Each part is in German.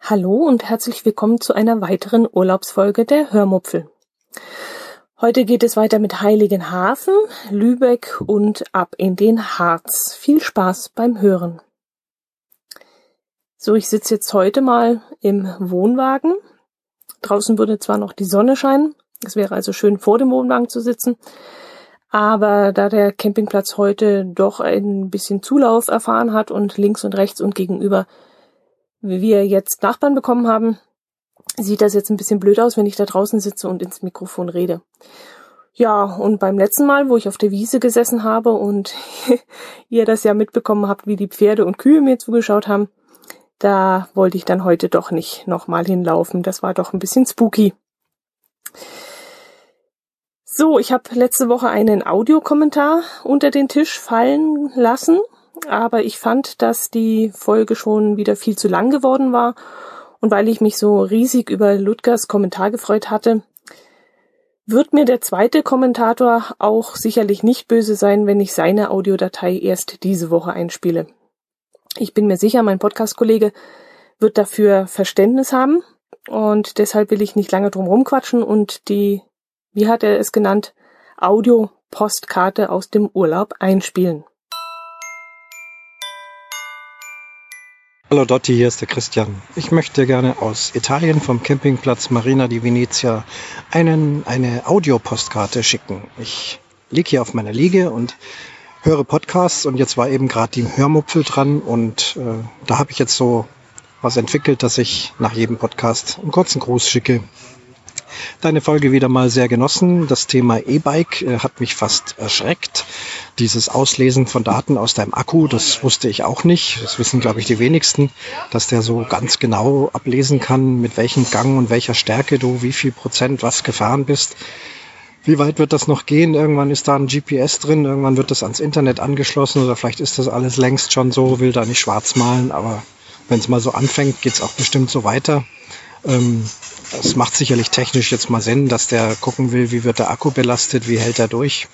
Hallo und herzlich willkommen zu einer weiteren Urlaubsfolge der Hörmupfel. Heute geht es weiter mit Heiligenhafen, Lübeck und ab in den Harz. Viel Spaß beim Hören. So, ich sitze jetzt heute mal im Wohnwagen. Draußen würde zwar noch die Sonne scheinen, es wäre also schön vor dem Wohnwagen zu sitzen, aber da der Campingplatz heute doch ein bisschen Zulauf erfahren hat und links und rechts und gegenüber wir jetzt Nachbarn bekommen haben, sieht das jetzt ein bisschen blöd aus, wenn ich da draußen sitze und ins Mikrofon rede. Ja, und beim letzten Mal, wo ich auf der Wiese gesessen habe und ihr das ja mitbekommen habt, wie die Pferde und Kühe mir zugeschaut haben, da wollte ich dann heute doch nicht nochmal hinlaufen. Das war doch ein bisschen spooky. So, ich habe letzte Woche einen Audiokommentar unter den Tisch fallen lassen, aber ich fand, dass die Folge schon wieder viel zu lang geworden war und weil ich mich so riesig über Ludgers Kommentar gefreut hatte, wird mir der zweite Kommentator auch sicherlich nicht böse sein, wenn ich seine Audiodatei erst diese Woche einspiele. Ich bin mir sicher, mein Podcast-Kollege wird dafür Verständnis haben und deshalb will ich nicht lange drum rumquatschen und die, wie hat er es genannt, Audio-Postkarte aus dem Urlaub einspielen. Hallo Dotti, hier ist der Christian. Ich möchte gerne aus Italien vom Campingplatz Marina di Venezia einen, eine Audiopostkarte schicken. Ich liege hier auf meiner Liege und höre Podcasts und jetzt war eben gerade die Hörmupfel dran und äh, da habe ich jetzt so was entwickelt, dass ich nach jedem Podcast einen kurzen Gruß schicke deine Folge wieder mal sehr genossen. Das Thema E-Bike äh, hat mich fast erschreckt. Dieses Auslesen von Daten aus deinem Akku, das wusste ich auch nicht. Das wissen, glaube ich, die wenigsten, dass der so ganz genau ablesen kann, mit welchem Gang und welcher Stärke du wie viel Prozent was gefahren bist. Wie weit wird das noch gehen? Irgendwann ist da ein GPS drin, irgendwann wird das ans Internet angeschlossen oder vielleicht ist das alles längst schon so, will da nicht schwarz malen, aber wenn es mal so anfängt, geht es auch bestimmt so weiter. Ähm, es macht sicherlich technisch jetzt mal Sinn, dass der gucken will, wie wird der Akku belastet, wie hält er durch.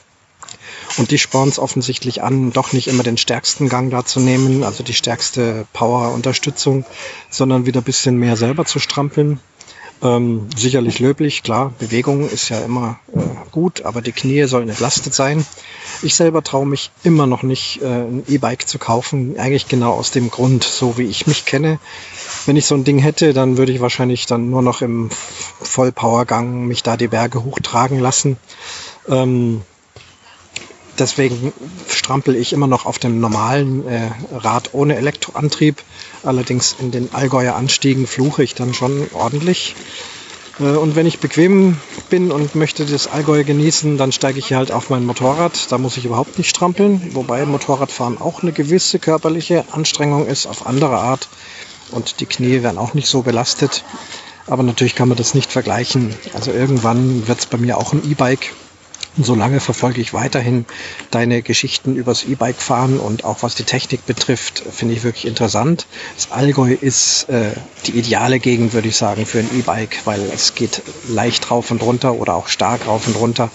Und die spornt es offensichtlich an, doch nicht immer den stärksten Gang da zu nehmen, also die stärkste Power-Unterstützung, sondern wieder ein bisschen mehr selber zu strampeln. Ähm, sicherlich löblich, klar, Bewegung ist ja immer äh, gut, aber die Knie sollen entlastet sein. Ich selber traue mich immer noch nicht, äh, ein E-Bike zu kaufen, eigentlich genau aus dem Grund, so wie ich mich kenne. Wenn ich so ein Ding hätte, dann würde ich wahrscheinlich dann nur noch im Vollpowergang mich da die Berge hochtragen lassen. Ähm, deswegen strampel ich immer noch auf dem normalen äh, Rad ohne Elektroantrieb. Allerdings in den Allgäuer Anstiegen fluche ich dann schon ordentlich. Äh, und wenn ich bequem bin und möchte das Allgäu genießen, dann steige ich halt auf mein Motorrad. Da muss ich überhaupt nicht strampeln, wobei Motorradfahren auch eine gewisse körperliche Anstrengung ist, auf andere Art. Und die Knie werden auch nicht so belastet. Aber natürlich kann man das nicht vergleichen. Also irgendwann wird es bei mir auch ein E-Bike solange verfolge ich weiterhin deine Geschichten übers E-Bike fahren und auch was die Technik betrifft, finde ich wirklich interessant. Das Allgäu ist äh, die ideale Gegend, würde ich sagen, für ein E-Bike, weil es geht leicht rauf und runter oder auch stark rauf und runter.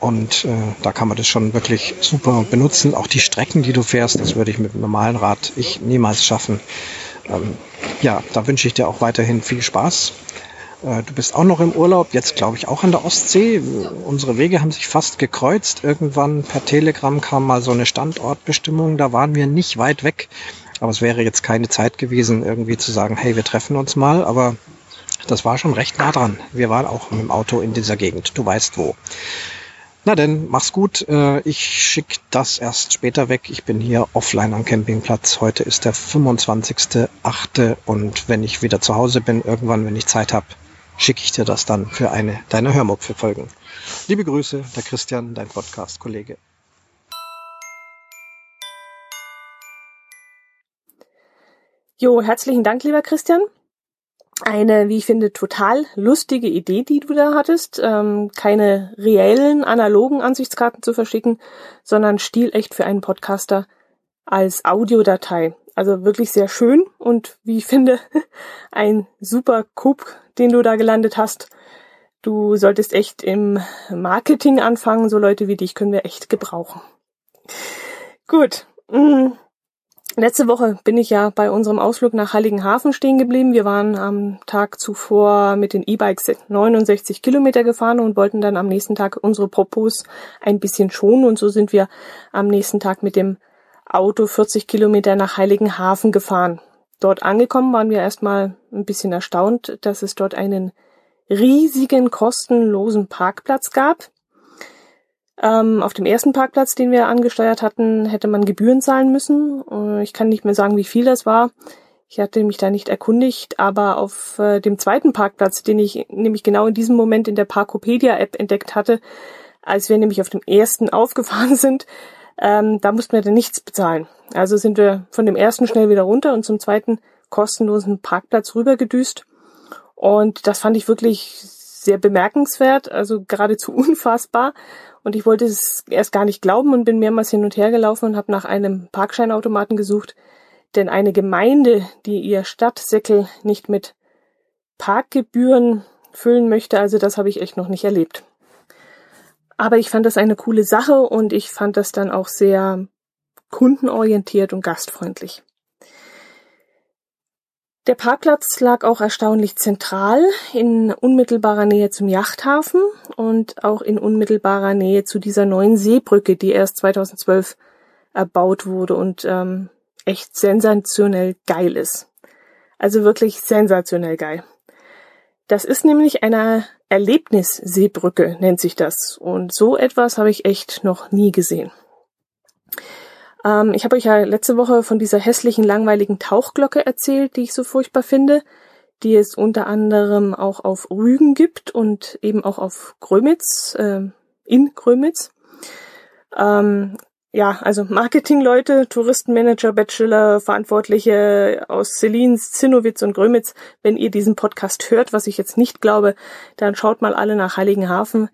Und äh, da kann man das schon wirklich super benutzen. Auch die Strecken, die du fährst, das würde ich mit dem normalen Rad ich niemals schaffen. Ähm, ja, da wünsche ich dir auch weiterhin viel Spaß. Äh, du bist auch noch im Urlaub, jetzt glaube ich auch an der Ostsee. Unsere Wege haben sich fast gekreuzt. Irgendwann per Telegram kam mal so eine Standortbestimmung, da waren wir nicht weit weg. Aber es wäre jetzt keine Zeit gewesen, irgendwie zu sagen, hey, wir treffen uns mal. Aber das war schon recht nah dran. Wir waren auch mit dem Auto in dieser Gegend. Du weißt wo. Na denn, mach's gut. Äh, ich schicke das erst später weg. Ich bin hier offline am Campingplatz. Heute ist der 25.8. und wenn ich wieder zu Hause bin, irgendwann, wenn ich Zeit habe, schicke ich dir das dann für eine deiner Hörmupfelfolgen. Liebe Grüße, der Christian, dein Podcast-Kollege. Jo, herzlichen Dank, lieber Christian. Eine, wie ich finde, total lustige Idee, die du da hattest. Ähm, keine reellen, analogen Ansichtskarten zu verschicken, sondern stilecht für einen Podcaster als Audiodatei. Also wirklich sehr schön und wie ich finde, ein super Coup, den du da gelandet hast. Du solltest echt im Marketing anfangen. So Leute wie dich können wir echt gebrauchen. Gut. Mm. Letzte Woche bin ich ja bei unserem Ausflug nach Heiligenhafen stehen geblieben. Wir waren am Tag zuvor mit den E-Bikes 69 Kilometer gefahren und wollten dann am nächsten Tag unsere Propos ein bisschen schonen. Und so sind wir am nächsten Tag mit dem Auto 40 Kilometer nach Heiligenhafen gefahren. Dort angekommen waren wir erstmal ein bisschen erstaunt, dass es dort einen riesigen kostenlosen Parkplatz gab. Ähm, auf dem ersten Parkplatz, den wir angesteuert hatten, hätte man Gebühren zahlen müssen. Äh, ich kann nicht mehr sagen, wie viel das war. Ich hatte mich da nicht erkundigt, aber auf äh, dem zweiten Parkplatz, den ich nämlich genau in diesem Moment in der Parkopedia-App entdeckt hatte, als wir nämlich auf dem ersten aufgefahren sind, ähm, da mussten wir dann nichts bezahlen. Also sind wir von dem ersten schnell wieder runter und zum zweiten kostenlosen Parkplatz rübergedüst. Und das fand ich wirklich sehr bemerkenswert, also geradezu unfassbar. Und ich wollte es erst gar nicht glauben und bin mehrmals hin und her gelaufen und habe nach einem Parkscheinautomaten gesucht. Denn eine Gemeinde, die ihr Stadtsäckel nicht mit Parkgebühren füllen möchte, also das habe ich echt noch nicht erlebt. Aber ich fand das eine coole Sache und ich fand das dann auch sehr kundenorientiert und gastfreundlich. Der Parkplatz lag auch erstaunlich zentral in unmittelbarer Nähe zum Yachthafen und auch in unmittelbarer Nähe zu dieser neuen Seebrücke, die erst 2012 erbaut wurde und ähm, echt sensationell geil ist. Also wirklich sensationell geil. Das ist nämlich eine Erlebnisseebrücke, nennt sich das. Und so etwas habe ich echt noch nie gesehen. Ähm, ich habe euch ja letzte Woche von dieser hässlichen, langweiligen Tauchglocke erzählt, die ich so furchtbar finde, die es unter anderem auch auf Rügen gibt und eben auch auf Grömitz, äh, in Grömitz. Ähm, ja, also Marketingleute, Touristenmanager, Bachelor, Verantwortliche aus Selins, Zinnowitz und Grömitz, wenn ihr diesen Podcast hört, was ich jetzt nicht glaube, dann schaut mal alle nach Heiligenhafen,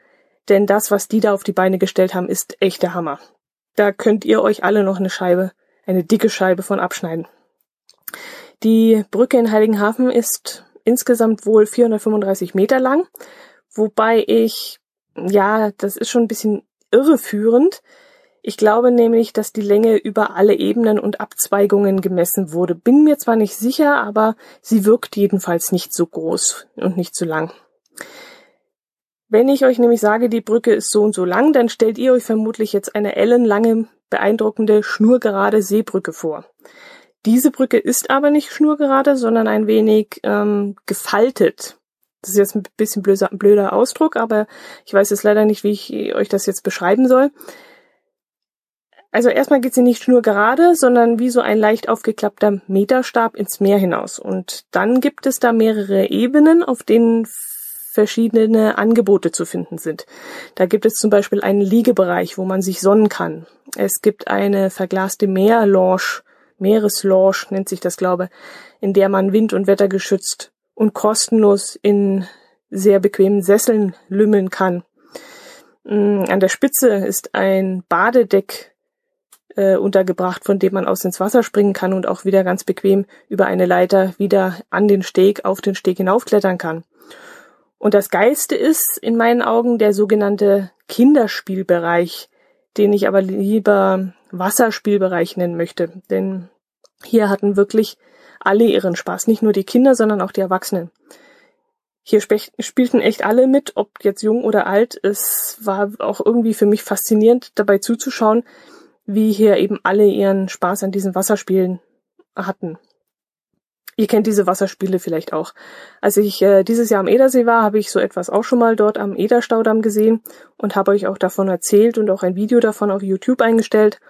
denn das, was die da auf die Beine gestellt haben, ist echter Hammer. Da könnt ihr euch alle noch eine Scheibe, eine dicke Scheibe von abschneiden. Die Brücke in Heiligenhafen ist insgesamt wohl 435 Meter lang, wobei ich, ja, das ist schon ein bisschen irreführend. Ich glaube nämlich, dass die Länge über alle Ebenen und Abzweigungen gemessen wurde. Bin mir zwar nicht sicher, aber sie wirkt jedenfalls nicht so groß und nicht so lang. Wenn ich euch nämlich sage, die Brücke ist so und so lang, dann stellt ihr euch vermutlich jetzt eine ellenlange, beeindruckende, schnurgerade Seebrücke vor. Diese Brücke ist aber nicht schnurgerade, sondern ein wenig ähm, gefaltet. Das ist jetzt ein bisschen blöder, blöder Ausdruck, aber ich weiß jetzt leider nicht, wie ich euch das jetzt beschreiben soll. Also erstmal geht sie nicht schnurgerade, sondern wie so ein leicht aufgeklappter Meterstab ins Meer hinaus. Und dann gibt es da mehrere Ebenen, auf denen verschiedene Angebote zu finden sind. Da gibt es zum Beispiel einen Liegebereich, wo man sich sonnen kann. Es gibt eine verglaste Meerlounge, Meereslounge nennt sich das, glaube, in der man Wind- und Wetter geschützt und kostenlos in sehr bequemen Sesseln lümmeln kann. Mm, an der Spitze ist ein Badedeck äh, untergebracht, von dem man aus ins Wasser springen kann und auch wieder ganz bequem über eine Leiter wieder an den Steg, auf den Steg hinaufklettern kann. Und das Geilste ist in meinen Augen der sogenannte Kinderspielbereich, den ich aber lieber Wasserspielbereich nennen möchte. Denn hier hatten wirklich alle ihren Spaß, nicht nur die Kinder, sondern auch die Erwachsenen. Hier spielten echt alle mit, ob jetzt jung oder alt. Es war auch irgendwie für mich faszinierend, dabei zuzuschauen, wie hier eben alle ihren Spaß an diesen Wasserspielen hatten. Ihr kennt diese Wasserspiele vielleicht auch. Als ich äh, dieses Jahr am Edersee war, habe ich so etwas auch schon mal dort am Ederstaudamm gesehen und habe euch auch davon erzählt und auch ein Video davon auf YouTube eingestellt.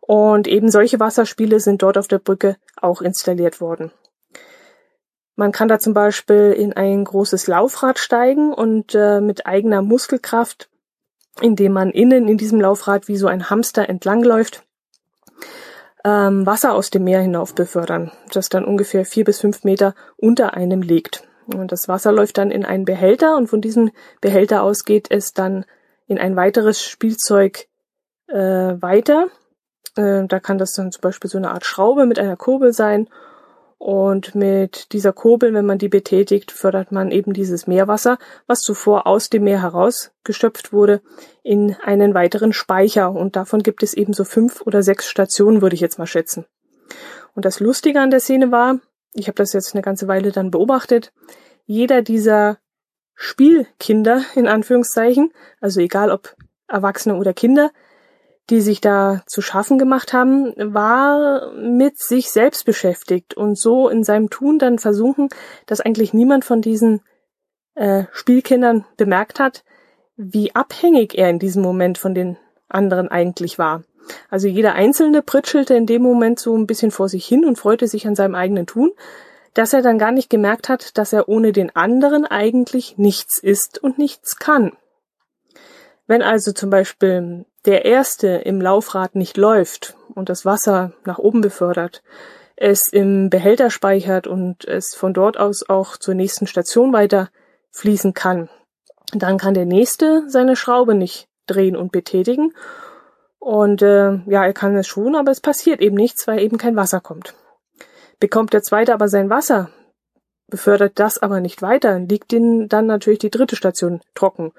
Und eben solche Wasserspiele sind dort auf der Brücke auch installiert worden. Man kann da zum Beispiel in ein großes Laufrad steigen und äh, mit eigener Muskelkraft, indem man innen in diesem Laufrad wie so ein Hamster entlangläuft, ähm, Wasser aus dem Meer hinauf befördern, das dann ungefähr vier bis fünf Meter unter einem liegt. Und das Wasser läuft dann in einen Behälter und von diesem Behälter aus geht es dann in ein weiteres Spielzeug äh, weiter. Äh, da kann das dann zum Beispiel so eine Art Schraube mit einer Kurbel sein. Und mit dieser Kurbel, wenn man die betätigt, fördert man eben dieses Meerwasser, was zuvor aus dem Meer herausgeschöpft wurde, in einen weiteren Speicher. Und davon gibt es eben so fünf oder sechs Stationen, würde ich jetzt mal schätzen. Und das Lustige an der Szene war, ich habe das jetzt eine ganze Weile dann beobachtet, jeder dieser Spielkinder in Anführungszeichen, also egal ob Erwachsene oder Kinder, die sich da zu schaffen gemacht haben, war mit sich selbst beschäftigt und so in seinem Tun dann versunken, dass eigentlich niemand von diesen äh, Spielkindern bemerkt hat, wie abhängig er in diesem Moment von den anderen eigentlich war. Also jeder Einzelne pritschelte in dem Moment so ein bisschen vor sich hin und freute sich an seinem eigenen Tun, dass er dann gar nicht gemerkt hat, dass er ohne den anderen eigentlich nichts ist und nichts kann. Wenn also zum Beispiel der erste im Laufrad nicht läuft und das Wasser nach oben befördert, es im Behälter speichert und es von dort aus auch zur nächsten Station weiter fließen kann, dann kann der nächste seine Schraube nicht drehen und betätigen. Und äh, ja, er kann es schon, aber es passiert eben nichts, weil eben kein Wasser kommt. Bekommt der zweite aber sein Wasser, befördert das aber nicht weiter, liegt den dann natürlich die dritte Station trocken.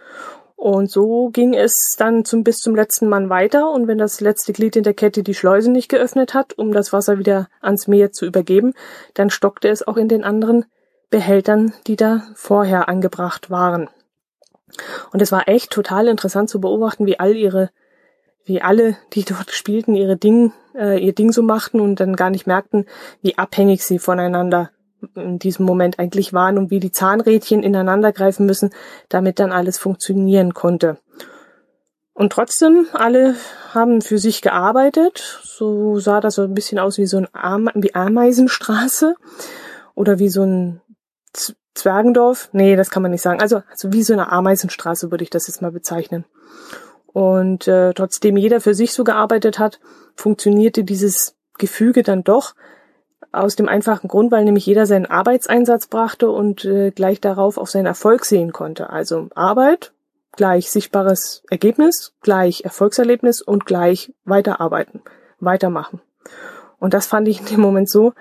Und so ging es dann zum, bis zum letzten Mann weiter. Und wenn das letzte Glied in der Kette die Schleuse nicht geöffnet hat, um das Wasser wieder ans Meer zu übergeben, dann stockte es auch in den anderen Behältern, die da vorher angebracht waren. Und es war echt total interessant zu beobachten, wie all ihre, wie alle, die dort spielten, ihre Ding, äh, ihr Ding so machten und dann gar nicht merkten, wie abhängig sie voneinander in diesem Moment eigentlich waren und wie die Zahnrädchen ineinander greifen müssen, damit dann alles funktionieren konnte. Und trotzdem, alle haben für sich gearbeitet. So sah das so ein bisschen aus wie so ein Ame wie Ameisenstraße oder wie so ein Z Zwergendorf. Nee, das kann man nicht sagen. Also, also wie so eine Ameisenstraße würde ich das jetzt mal bezeichnen. Und äh, trotzdem jeder für sich so gearbeitet hat, funktionierte dieses Gefüge dann doch, aus dem einfachen Grund, weil nämlich jeder seinen Arbeitseinsatz brachte und äh, gleich darauf auf seinen Erfolg sehen konnte. Also Arbeit gleich sichtbares Ergebnis, gleich Erfolgserlebnis und gleich weiterarbeiten, weitermachen. Und das fand ich in dem Moment so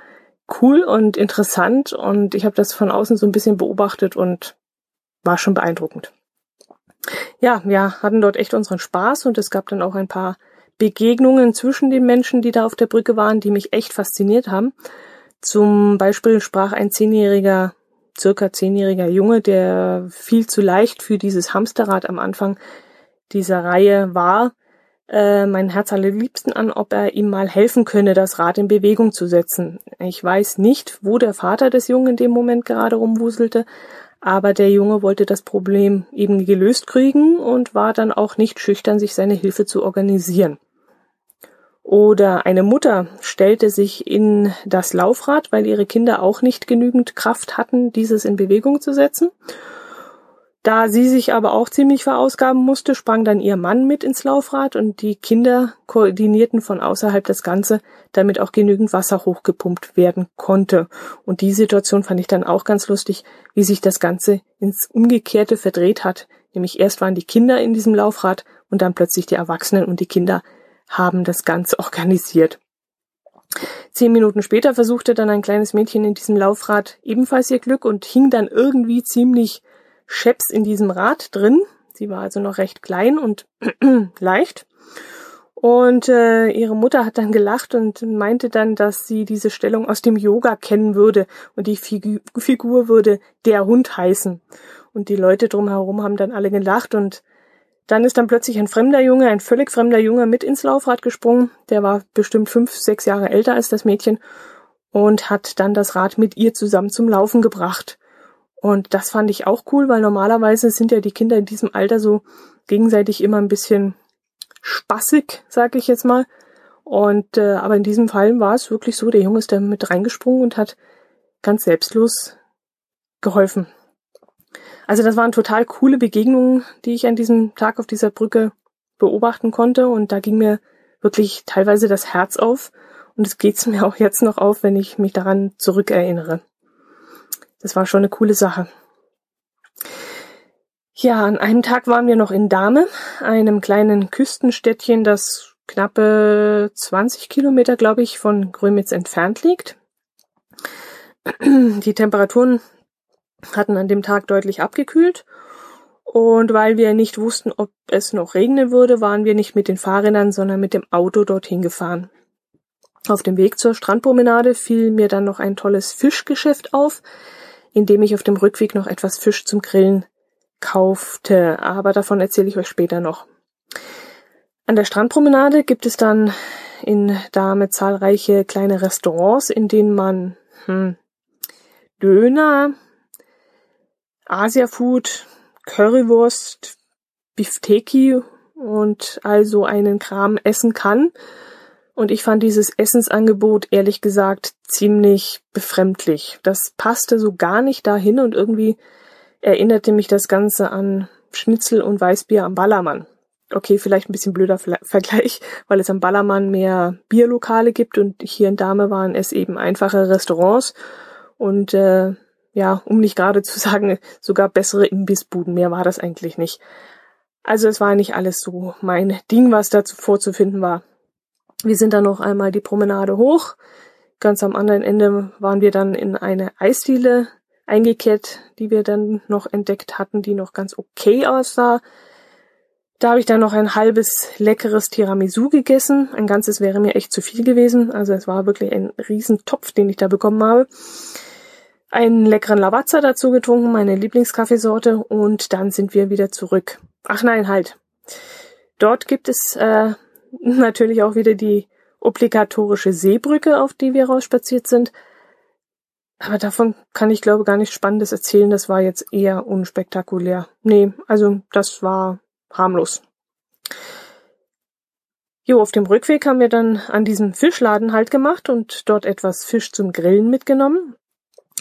cool und interessant und ich habe das von außen so ein bisschen beobachtet und war schon beeindruckend. Ja, wir hatten dort echt unseren Spaß und es gab dann auch ein paar Begegnungen zwischen den Menschen, die da auf der Brücke waren, die mich echt fasziniert haben. Zum Beispiel sprach ein zehnjähriger, circa zehnjähriger Junge, der viel zu leicht für dieses Hamsterrad am Anfang dieser Reihe war, äh, mein Herz allerliebsten an, ob er ihm mal helfen könne, das Rad in Bewegung zu setzen. Ich weiß nicht, wo der Vater des Jungen in dem Moment gerade rumwuselte, aber der Junge wollte das Problem eben gelöst kriegen und war dann auch nicht schüchtern, sich seine Hilfe zu organisieren. Oder eine Mutter stellte sich in das Laufrad, weil ihre Kinder auch nicht genügend Kraft hatten, dieses in Bewegung zu setzen. Da sie sich aber auch ziemlich verausgaben musste, sprang dann ihr Mann mit ins Laufrad und die Kinder koordinierten von außerhalb das Ganze, damit auch genügend Wasser hochgepumpt werden konnte. Und die Situation fand ich dann auch ganz lustig, wie sich das Ganze ins Umgekehrte verdreht hat. Nämlich erst waren die Kinder in diesem Laufrad und dann plötzlich die Erwachsenen und die Kinder haben das Ganze organisiert. Zehn Minuten später versuchte dann ein kleines Mädchen in diesem Laufrad ebenfalls ihr Glück und hing dann irgendwie ziemlich scheps in diesem Rad drin. Sie war also noch recht klein und leicht. Und äh, ihre Mutter hat dann gelacht und meinte dann, dass sie diese Stellung aus dem Yoga kennen würde und die Figu Figur würde der Hund heißen. Und die Leute drumherum haben dann alle gelacht und dann ist dann plötzlich ein fremder Junge, ein völlig fremder Junge mit ins Laufrad gesprungen. Der war bestimmt fünf, sechs Jahre älter als das Mädchen und hat dann das Rad mit ihr zusammen zum Laufen gebracht. Und das fand ich auch cool, weil normalerweise sind ja die Kinder in diesem Alter so gegenseitig immer ein bisschen spaßig, sag ich jetzt mal. Und äh, aber in diesem Fall war es wirklich so, der Junge ist da mit reingesprungen und hat ganz selbstlos geholfen. Also das waren total coole Begegnungen, die ich an diesem Tag auf dieser Brücke beobachten konnte und da ging mir wirklich teilweise das Herz auf und es geht's mir auch jetzt noch auf, wenn ich mich daran zurückerinnere. Das war schon eine coole Sache. Ja, an einem Tag waren wir noch in Dahme, einem kleinen Küstenstädtchen, das knappe 20 Kilometer, glaube ich, von Grömitz entfernt liegt. Die Temperaturen hatten an dem Tag deutlich abgekühlt. Und weil wir nicht wussten, ob es noch regnen würde, waren wir nicht mit den Fahrrädern, sondern mit dem Auto dorthin gefahren. Auf dem Weg zur Strandpromenade fiel mir dann noch ein tolles Fischgeschäft auf, in dem ich auf dem Rückweg noch etwas Fisch zum Grillen kaufte. Aber davon erzähle ich euch später noch. An der Strandpromenade gibt es dann in Dahme zahlreiche kleine Restaurants, in denen man hm, Döner, Asia-Food, Currywurst, Bifteki und also einen Kram essen kann. Und ich fand dieses Essensangebot ehrlich gesagt ziemlich befremdlich. Das passte so gar nicht dahin und irgendwie erinnerte mich das Ganze an Schnitzel und Weißbier am Ballermann. Okay, vielleicht ein bisschen blöder Vergleich, weil es am Ballermann mehr Bierlokale gibt und hier in Dahme waren es eben einfache Restaurants und äh, ja, um nicht gerade zu sagen, sogar bessere Imbissbuden. Mehr war das eigentlich nicht. Also es war nicht alles so mein Ding, was dazu vorzufinden war. Wir sind dann noch einmal die Promenade hoch. Ganz am anderen Ende waren wir dann in eine Eisdiele eingekehrt, die wir dann noch entdeckt hatten, die noch ganz okay aussah. Da habe ich dann noch ein halbes leckeres Tiramisu gegessen. Ein ganzes wäre mir echt zu viel gewesen. Also es war wirklich ein Riesentopf, den ich da bekommen habe einen leckeren Lavazza dazu getrunken, meine Lieblingskaffeesorte, und dann sind wir wieder zurück. Ach nein, halt. Dort gibt es äh, natürlich auch wieder die obligatorische Seebrücke, auf die wir rausspaziert sind. Aber davon kann ich glaube gar nichts Spannendes erzählen. Das war jetzt eher unspektakulär. Nee, also das war harmlos. Jo, auf dem Rückweg haben wir dann an diesem Fischladen halt gemacht und dort etwas Fisch zum Grillen mitgenommen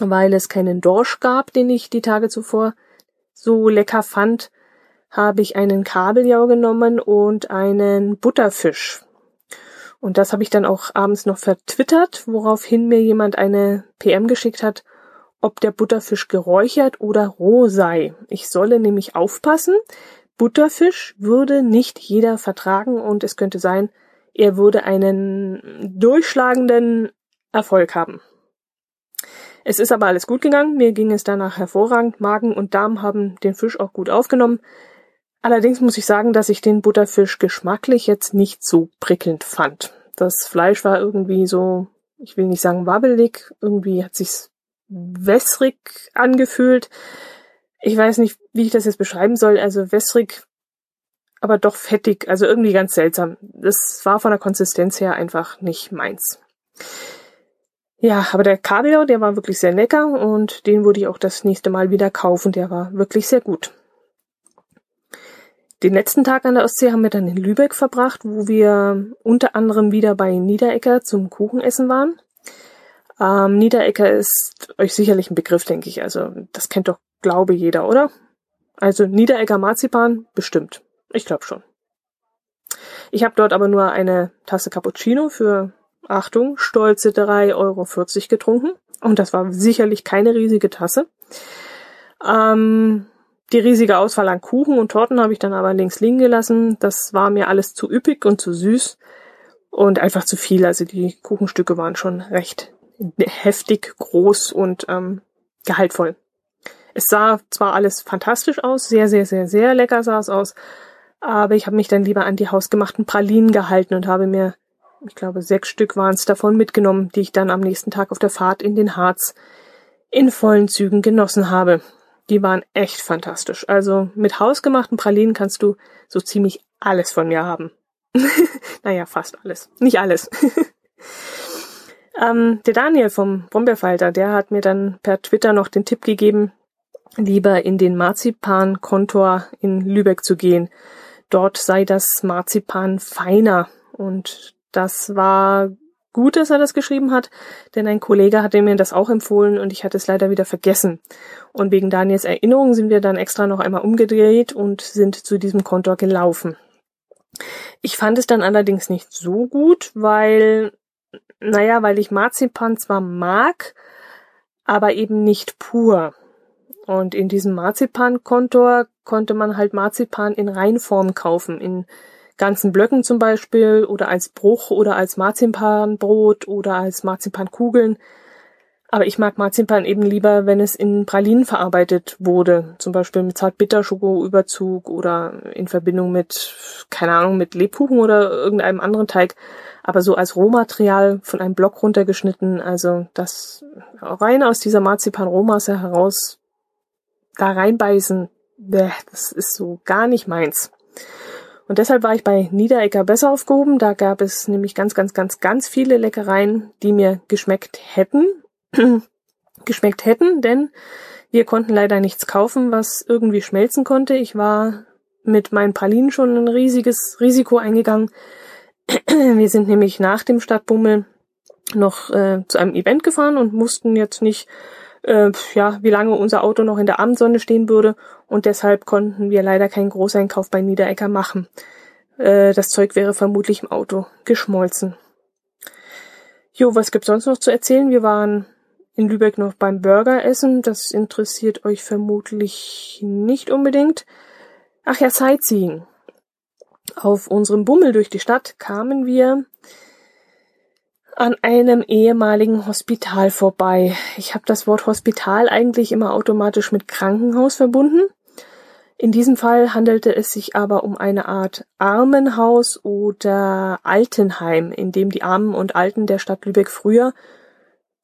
weil es keinen Dorsch gab, den ich die Tage zuvor so lecker fand, habe ich einen Kabeljau genommen und einen Butterfisch. Und das habe ich dann auch abends noch vertwittert, woraufhin mir jemand eine PM geschickt hat, ob der Butterfisch geräuchert oder roh sei. Ich solle nämlich aufpassen, Butterfisch würde nicht jeder vertragen und es könnte sein, er würde einen durchschlagenden Erfolg haben. Es ist aber alles gut gegangen, mir ging es danach hervorragend, Magen und Darm haben den Fisch auch gut aufgenommen. Allerdings muss ich sagen, dass ich den Butterfisch geschmacklich jetzt nicht so prickelnd fand. Das Fleisch war irgendwie so, ich will nicht sagen wabbelig, irgendwie hat sich's wässrig angefühlt. Ich weiß nicht, wie ich das jetzt beschreiben soll, also wässrig, aber doch fettig, also irgendwie ganz seltsam. Das war von der Konsistenz her einfach nicht meins. Ja, aber der Kabeljau, der war wirklich sehr lecker und den würde ich auch das nächste Mal wieder kaufen. Der war wirklich sehr gut. Den letzten Tag an der Ostsee haben wir dann in Lübeck verbracht, wo wir unter anderem wieder bei Niederecker zum Kuchenessen waren. Ähm, Niederecker ist euch sicherlich ein Begriff, denke ich. Also das kennt doch, glaube jeder, oder? Also Niederecker Marzipan, bestimmt. Ich glaube schon. Ich habe dort aber nur eine Tasse Cappuccino für Achtung, stolze 3,40 Euro getrunken. Und das war sicherlich keine riesige Tasse. Ähm, die riesige Auswahl an Kuchen und Torten habe ich dann aber links liegen gelassen. Das war mir alles zu üppig und zu süß und einfach zu viel. Also die Kuchenstücke waren schon recht heftig, groß und ähm, gehaltvoll. Es sah zwar alles fantastisch aus, sehr, sehr, sehr, sehr lecker sah es aus, aber ich habe mich dann lieber an die hausgemachten Pralinen gehalten und habe mir ich glaube, sechs Stück waren es davon mitgenommen, die ich dann am nächsten Tag auf der Fahrt in den Harz in vollen Zügen genossen habe. Die waren echt fantastisch. Also mit hausgemachten Pralinen kannst du so ziemlich alles von mir haben. naja, fast alles. Nicht alles. ähm, der Daniel vom Brombeerfalter, der hat mir dann per Twitter noch den Tipp gegeben, lieber in den Marzipan-Kontor in Lübeck zu gehen. Dort sei das Marzipan feiner und das war gut, dass er das geschrieben hat, denn ein Kollege hatte mir das auch empfohlen und ich hatte es leider wieder vergessen. Und wegen Daniels Erinnerung sind wir dann extra noch einmal umgedreht und sind zu diesem Kontor gelaufen. Ich fand es dann allerdings nicht so gut, weil, naja, weil ich Marzipan zwar mag, aber eben nicht pur. Und in diesem Marzipan-Kontor konnte man halt Marzipan in Reinform kaufen, in ganzen Blöcken zum Beispiel oder als Bruch oder als Marzipanbrot oder als Marzipankugeln. Aber ich mag Marzipan eben lieber, wenn es in Pralinen verarbeitet wurde. Zum Beispiel mit Zartbitterschoko-Überzug oder in Verbindung mit, keine Ahnung, mit Lebkuchen oder irgendeinem anderen Teig. Aber so als Rohmaterial von einem Block runtergeschnitten. Also das rein aus dieser Marzipan-Rohmasse heraus da reinbeißen, das ist so gar nicht meins. Und deshalb war ich bei Niederecker besser aufgehoben. Da gab es nämlich ganz, ganz, ganz, ganz viele Leckereien, die mir geschmeckt hätten. geschmeckt hätten, denn wir konnten leider nichts kaufen, was irgendwie schmelzen konnte. Ich war mit meinen Pralinen schon ein riesiges Risiko eingegangen. wir sind nämlich nach dem Stadtbummel noch äh, zu einem Event gefahren und mussten jetzt nicht, äh, ja, wie lange unser Auto noch in der Abendsonne stehen würde und deshalb konnten wir leider keinen Großeinkauf bei Niederecker machen. Äh, das Zeug wäre vermutlich im Auto geschmolzen. Jo, was gibt's sonst noch zu erzählen? Wir waren in Lübeck noch beim Burger essen. Das interessiert euch vermutlich nicht unbedingt. Ach ja, Sightseeing. Auf unserem Bummel durch die Stadt kamen wir an einem ehemaligen Hospital vorbei. Ich habe das Wort Hospital eigentlich immer automatisch mit Krankenhaus verbunden. In diesem Fall handelte es sich aber um eine Art Armenhaus oder Altenheim, in dem die Armen und Alten der Stadt Lübeck früher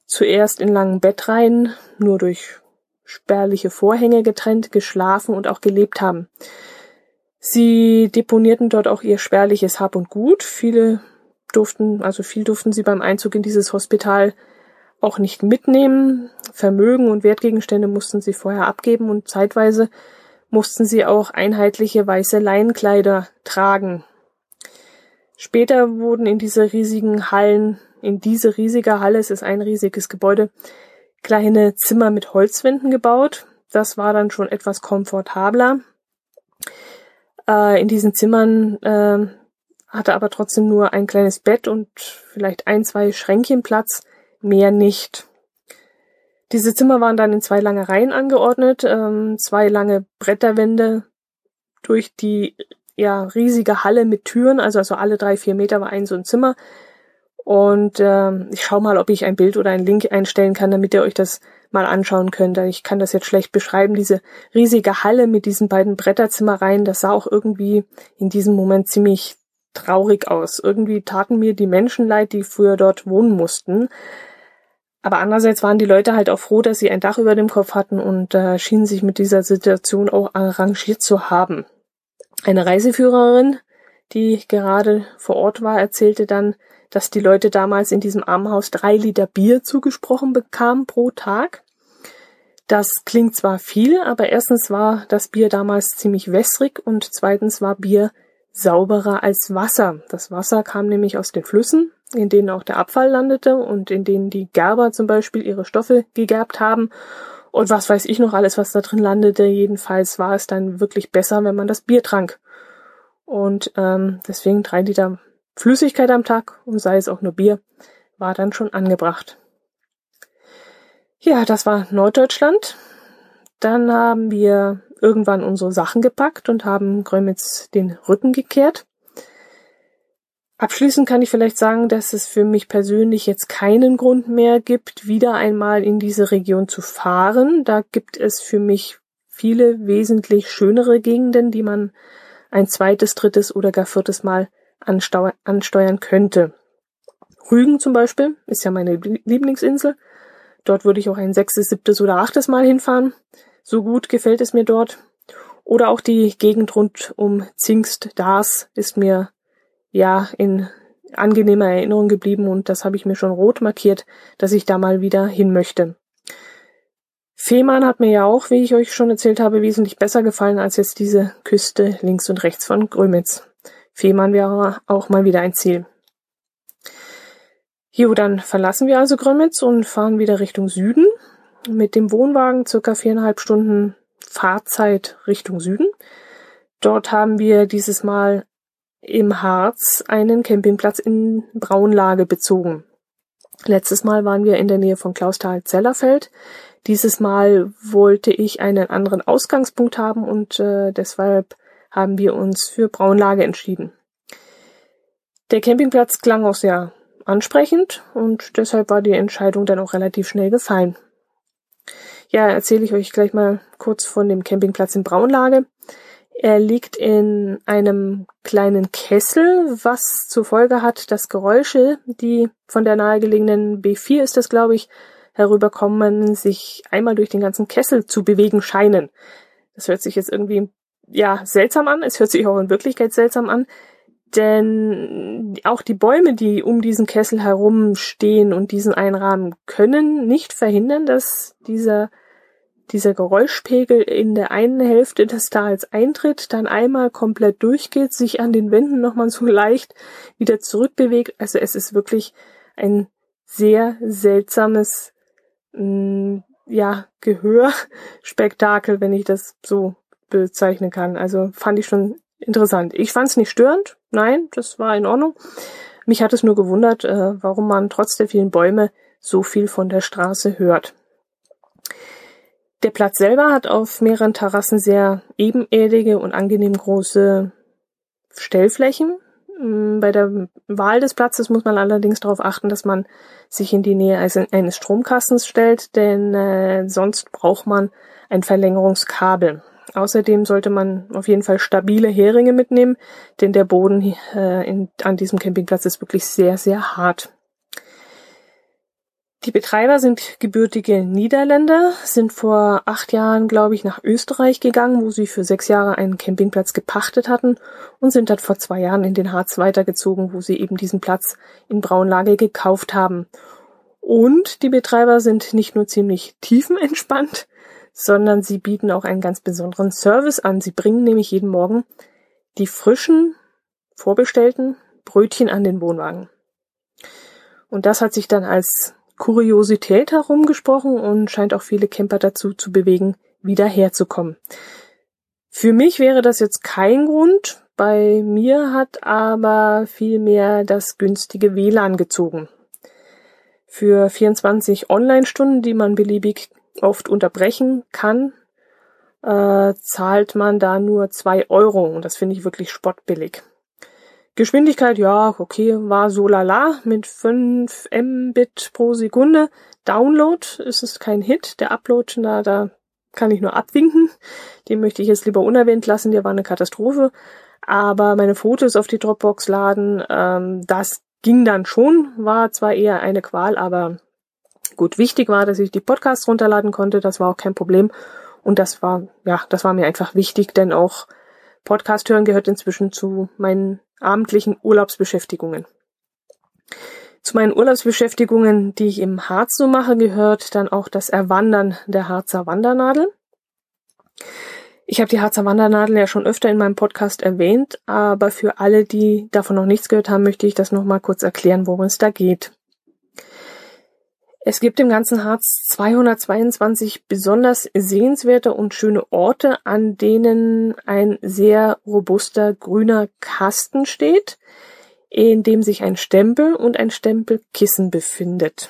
zuerst in langen Bettreihen, nur durch spärliche Vorhänge getrennt, geschlafen und auch gelebt haben. Sie deponierten dort auch ihr spärliches Hab und Gut. Viele durften, also viel durften sie beim Einzug in dieses Hospital auch nicht mitnehmen. Vermögen und Wertgegenstände mussten sie vorher abgeben und zeitweise mussten sie auch einheitliche weiße Leinkleider tragen. Später wurden in diese riesigen Hallen in diese riesige Halle, es ist ein riesiges Gebäude, kleine Zimmer mit Holzwänden gebaut. Das war dann schon etwas komfortabler. Äh, in diesen Zimmern äh, hatte aber trotzdem nur ein kleines Bett und vielleicht ein, zwei Schränkchen Platz, mehr nicht. Diese Zimmer waren dann in zwei lange Reihen angeordnet, ähm, zwei lange Bretterwände durch die ja riesige Halle mit Türen, also also alle drei vier Meter war ein so ein Zimmer und äh, ich schaue mal, ob ich ein Bild oder einen Link einstellen kann, damit ihr euch das mal anschauen könnt. Ich kann das jetzt schlecht beschreiben. Diese riesige Halle mit diesen beiden Bretterzimmereien, das sah auch irgendwie in diesem Moment ziemlich traurig aus. Irgendwie taten mir die Menschen leid, die früher dort wohnen mussten. Aber andererseits waren die Leute halt auch froh, dass sie ein Dach über dem Kopf hatten und äh, schienen sich mit dieser Situation auch arrangiert zu haben. Eine Reiseführerin, die gerade vor Ort war, erzählte dann, dass die Leute damals in diesem Armenhaus drei Liter Bier zugesprochen bekamen pro Tag. Das klingt zwar viel, aber erstens war das Bier damals ziemlich wässrig und zweitens war Bier sauberer als Wasser. Das Wasser kam nämlich aus den Flüssen, in denen auch der Abfall landete und in denen die Gerber zum Beispiel ihre Stoffe gegerbt haben. Und was weiß ich noch alles, was da drin landete. Jedenfalls war es dann wirklich besser, wenn man das Bier trank. Und ähm, deswegen drei Liter Flüssigkeit am Tag und sei es auch nur Bier, war dann schon angebracht. Ja, das war Norddeutschland. Dann haben wir irgendwann unsere Sachen gepackt und haben Grömitz den Rücken gekehrt. Abschließend kann ich vielleicht sagen, dass es für mich persönlich jetzt keinen Grund mehr gibt, wieder einmal in diese Region zu fahren. Da gibt es für mich viele wesentlich schönere Gegenden, die man ein zweites, drittes oder gar viertes Mal ansteuern könnte. Rügen zum Beispiel ist ja meine Lieblingsinsel. Dort würde ich auch ein sechstes, siebtes oder achtes Mal hinfahren. So gut gefällt es mir dort. Oder auch die Gegend rund um Zingst, Dars ist mir ja in angenehmer Erinnerung geblieben und das habe ich mir schon rot markiert, dass ich da mal wieder hin möchte. Fehmarn hat mir ja auch, wie ich euch schon erzählt habe, wesentlich besser gefallen als jetzt diese Küste links und rechts von Grömitz. Fehmarn wäre auch mal wieder ein Ziel. Jo, dann verlassen wir also Grömitz und fahren wieder Richtung Süden. Mit dem Wohnwagen circa viereinhalb Stunden Fahrzeit Richtung Süden. Dort haben wir dieses Mal im Harz einen Campingplatz in Braunlage bezogen. Letztes Mal waren wir in der Nähe von Klausthal-Zellerfeld. Dieses Mal wollte ich einen anderen Ausgangspunkt haben und äh, deshalb haben wir uns für Braunlage entschieden. Der Campingplatz klang auch sehr ansprechend und deshalb war die Entscheidung dann auch relativ schnell gefallen. Ja, erzähle ich euch gleich mal kurz von dem Campingplatz in Braunlage. Er liegt in einem kleinen Kessel, was zur Folge hat, dass Geräusche, die von der nahegelegenen B4 ist das, glaube ich, herüberkommen, sich einmal durch den ganzen Kessel zu bewegen scheinen. Das hört sich jetzt irgendwie, ja, seltsam an. Es hört sich auch in Wirklichkeit seltsam an. Denn auch die Bäume, die um diesen Kessel herum stehen und diesen einrahmen, können nicht verhindern, dass dieser dieser Geräuschpegel in der einen Hälfte des Tals eintritt, dann einmal komplett durchgeht, sich an den Wänden nochmal so leicht wieder zurückbewegt. Also es ist wirklich ein sehr seltsames mh, mm, ja, Gehörspektakel, wenn ich das so bezeichnen kann. Also fand ich schon interessant. Ich fand es nicht störend, nein, das war in Ordnung. Mich hat es nur gewundert, äh, warum man trotz der vielen Bäume so viel von der Straße hört. Der Platz selber hat auf mehreren Terrassen sehr ebenerdige und angenehm große Stellflächen. Mm, bei der Wahl des Platzes muss man allerdings darauf achten, dass man sich in die Nähe eines Stromkastens stellt, denn äh, sonst braucht man ein Verlängerungskabel. Außerdem sollte man auf jeden Fall stabile Heringe mitnehmen, denn der Boden äh, in, an diesem Campingplatz ist wirklich sehr, sehr hart. Die Betreiber sind gebürtige Niederländer, sind vor acht Jahren, glaube ich, nach Österreich gegangen, wo sie für sechs Jahre einen Campingplatz gepachtet hatten und sind dann vor zwei Jahren in den Harz weitergezogen, wo sie eben diesen Platz in Braunlage gekauft haben. Und die Betreiber sind nicht nur ziemlich tiefenentspannt, sondern sie bieten auch einen ganz besonderen Service an. Sie bringen nämlich jeden Morgen die frischen, vorbestellten Brötchen an den Wohnwagen. Und das hat sich dann als Kuriosität herumgesprochen und scheint auch viele Camper dazu zu bewegen, wieder herzukommen. Für mich wäre das jetzt kein Grund, bei mir hat aber vielmehr das günstige WLAN gezogen. Für 24 Online-Stunden, die man beliebig oft unterbrechen kann, äh, zahlt man da nur zwei Euro und das finde ich wirklich spottbillig. Geschwindigkeit, ja, okay, war so lala mit 5 Mbit pro Sekunde. Download ist es kein Hit. Der Upload, na, da kann ich nur abwinken. Den möchte ich jetzt lieber unerwähnt lassen, der war eine Katastrophe. Aber meine Fotos auf die Dropbox laden, ähm, das ging dann schon, war zwar eher eine Qual, aber gut, wichtig war, dass ich die Podcasts runterladen konnte, das war auch kein Problem. Und das war, ja, das war mir einfach wichtig, denn auch Podcast hören gehört inzwischen zu meinen abendlichen Urlaubsbeschäftigungen. Zu meinen Urlaubsbeschäftigungen, die ich im Harz so mache, gehört dann auch das Erwandern der Harzer Wandernadel. Ich habe die Harzer Wandernadel ja schon öfter in meinem Podcast erwähnt, aber für alle, die davon noch nichts gehört haben, möchte ich das nochmal kurz erklären, worum es da geht. Es gibt im ganzen Harz 222 besonders sehenswerte und schöne Orte, an denen ein sehr robuster grüner Kasten steht, in dem sich ein Stempel und ein Stempelkissen befindet.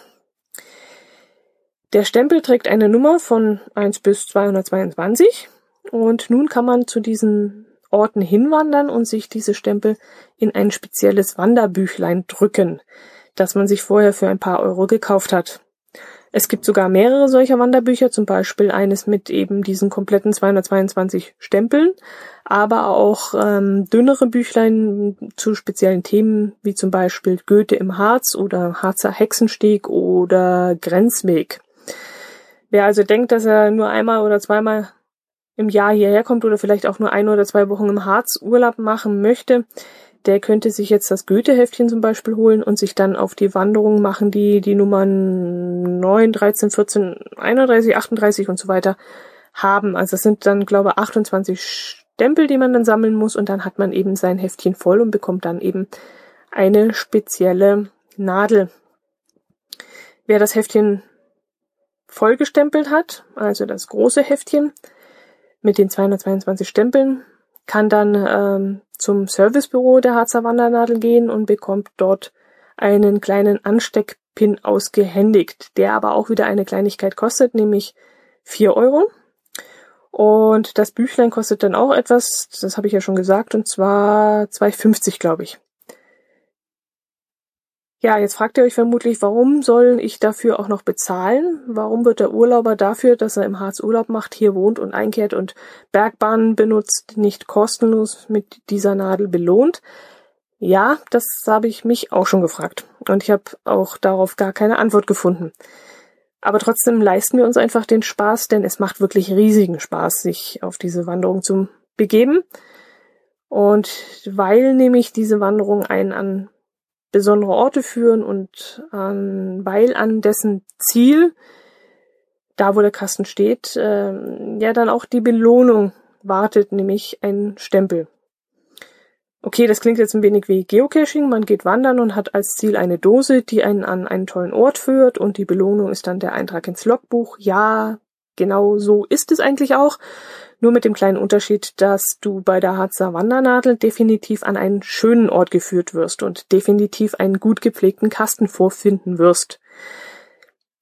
Der Stempel trägt eine Nummer von 1 bis 222 und nun kann man zu diesen Orten hinwandern und sich diese Stempel in ein spezielles Wanderbüchlein drücken, das man sich vorher für ein paar Euro gekauft hat. Es gibt sogar mehrere solcher Wanderbücher, zum Beispiel eines mit eben diesen kompletten 222 Stempeln, aber auch ähm, dünnere Büchlein zu speziellen Themen, wie zum Beispiel Goethe im Harz oder Harzer Hexensteg oder Grenzweg. Wer also denkt, dass er nur einmal oder zweimal im Jahr hierher kommt oder vielleicht auch nur ein oder zwei Wochen im Harz Urlaub machen möchte, der könnte sich jetzt das Goethe-Heftchen zum Beispiel holen und sich dann auf die Wanderung machen, die die Nummern 9, 13, 14, 31, 38 und so weiter haben. Also das sind dann, glaube ich, 28 Stempel, die man dann sammeln muss und dann hat man eben sein Heftchen voll und bekommt dann eben eine spezielle Nadel. Wer das Heftchen vollgestempelt hat, also das große Heftchen mit den 222 Stempeln, kann dann ähm, zum Servicebüro der Harzer Wandernadel gehen und bekommt dort einen kleinen Ansteckpin ausgehändigt, der aber auch wieder eine Kleinigkeit kostet, nämlich vier Euro. Und das Büchlein kostet dann auch etwas, das habe ich ja schon gesagt, und zwar 2,50 glaube ich. Ja, jetzt fragt ihr euch vermutlich, warum soll ich dafür auch noch bezahlen? Warum wird der Urlauber dafür, dass er im Harz Urlaub macht, hier wohnt und einkehrt und Bergbahnen benutzt, nicht kostenlos mit dieser Nadel belohnt? Ja, das habe ich mich auch schon gefragt. Und ich habe auch darauf gar keine Antwort gefunden. Aber trotzdem leisten wir uns einfach den Spaß, denn es macht wirklich riesigen Spaß, sich auf diese Wanderung zu begeben. Und weil nämlich diese Wanderung einen an besondere Orte führen und ähm, weil an dessen Ziel, da wo der Kasten steht, äh, ja dann auch die Belohnung wartet, nämlich ein Stempel. Okay, das klingt jetzt ein wenig wie Geocaching. Man geht wandern und hat als Ziel eine Dose, die einen an einen tollen Ort führt und die Belohnung ist dann der Eintrag ins Logbuch. Ja, genau so ist es eigentlich auch. Nur mit dem kleinen Unterschied, dass du bei der Harzer Wandernadel definitiv an einen schönen Ort geführt wirst und definitiv einen gut gepflegten Kasten vorfinden wirst.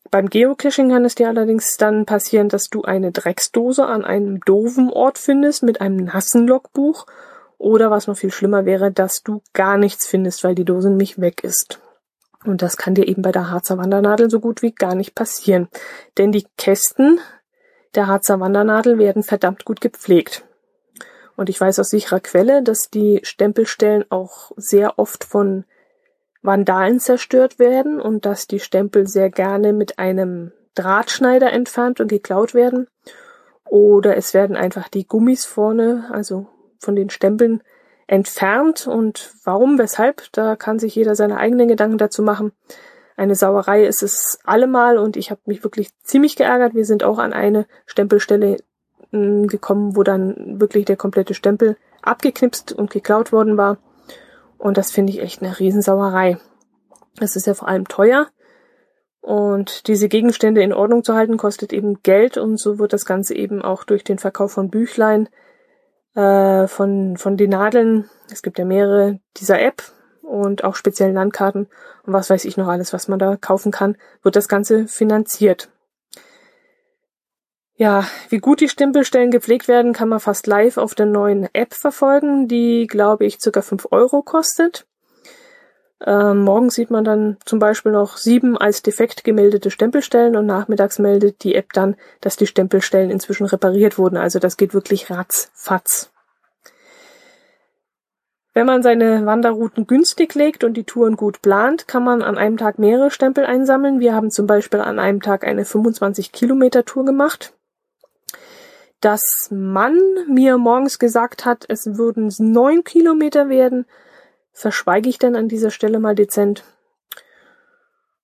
Beim Geocaching kann es dir allerdings dann passieren, dass du eine Drecksdose an einem doofen Ort findest mit einem nassen Logbuch oder was noch viel schlimmer wäre, dass du gar nichts findest, weil die Dose nämlich weg ist. Und das kann dir eben bei der Harzer Wandernadel so gut wie gar nicht passieren. Denn die Kästen der Harzer Wandernadel werden verdammt gut gepflegt. Und ich weiß aus sicherer Quelle, dass die Stempelstellen auch sehr oft von Vandalen zerstört werden und dass die Stempel sehr gerne mit einem Drahtschneider entfernt und geklaut werden. Oder es werden einfach die Gummis vorne, also von den Stempeln, entfernt. Und warum, weshalb, da kann sich jeder seine eigenen Gedanken dazu machen. Eine Sauerei ist es allemal und ich habe mich wirklich ziemlich geärgert. Wir sind auch an eine Stempelstelle hm, gekommen, wo dann wirklich der komplette Stempel abgeknipst und geklaut worden war. Und das finde ich echt eine Riesensauerei. Es ist ja vor allem teuer. Und diese Gegenstände in Ordnung zu halten, kostet eben Geld und so wird das Ganze eben auch durch den Verkauf von Büchlein, äh, von, von den Nadeln, es gibt ja mehrere dieser App, und auch speziellen Landkarten und was weiß ich noch alles, was man da kaufen kann, wird das Ganze finanziert. Ja, wie gut die Stempelstellen gepflegt werden, kann man fast live auf der neuen App verfolgen, die, glaube ich, circa fünf Euro kostet. Ähm, morgens sieht man dann zum Beispiel noch sieben als defekt gemeldete Stempelstellen und nachmittags meldet die App dann, dass die Stempelstellen inzwischen repariert wurden. Also das geht wirklich ratzfatz. Wenn man seine Wanderrouten günstig legt und die Touren gut plant, kann man an einem Tag mehrere Stempel einsammeln. Wir haben zum Beispiel an einem Tag eine 25 Kilometer Tour gemacht. Dass man mir morgens gesagt hat, es würden neun Kilometer werden, verschweige ich dann an dieser Stelle mal dezent.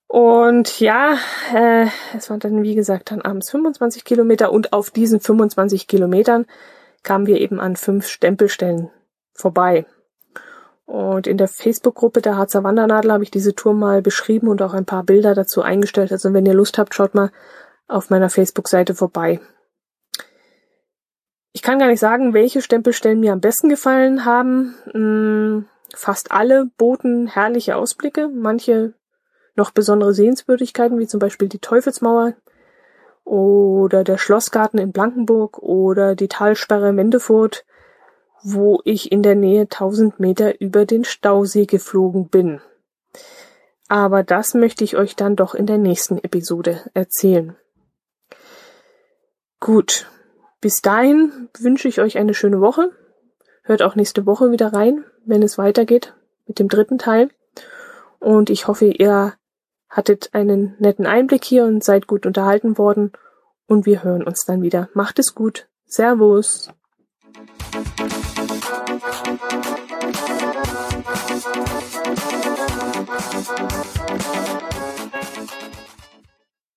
Und ja, äh, es waren dann wie gesagt dann abends 25 Kilometer und auf diesen 25 Kilometern kamen wir eben an fünf Stempelstellen vorbei. Und in der Facebook-Gruppe der Harzer Wandernadel habe ich diese Tour mal beschrieben und auch ein paar Bilder dazu eingestellt. Also wenn ihr Lust habt, schaut mal auf meiner Facebook-Seite vorbei. Ich kann gar nicht sagen, welche Stempelstellen mir am besten gefallen haben. Hm, fast alle boten herrliche Ausblicke, manche noch besondere Sehenswürdigkeiten, wie zum Beispiel die Teufelsmauer oder der Schlossgarten in Blankenburg oder die Talsperre Mendefurt wo ich in der Nähe 1000 Meter über den Stausee geflogen bin. Aber das möchte ich euch dann doch in der nächsten Episode erzählen. Gut, bis dahin wünsche ich euch eine schöne Woche. Hört auch nächste Woche wieder rein, wenn es weitergeht mit dem dritten Teil. Und ich hoffe, ihr hattet einen netten Einblick hier und seid gut unterhalten worden. Und wir hören uns dann wieder. Macht es gut. Servus. Thank you.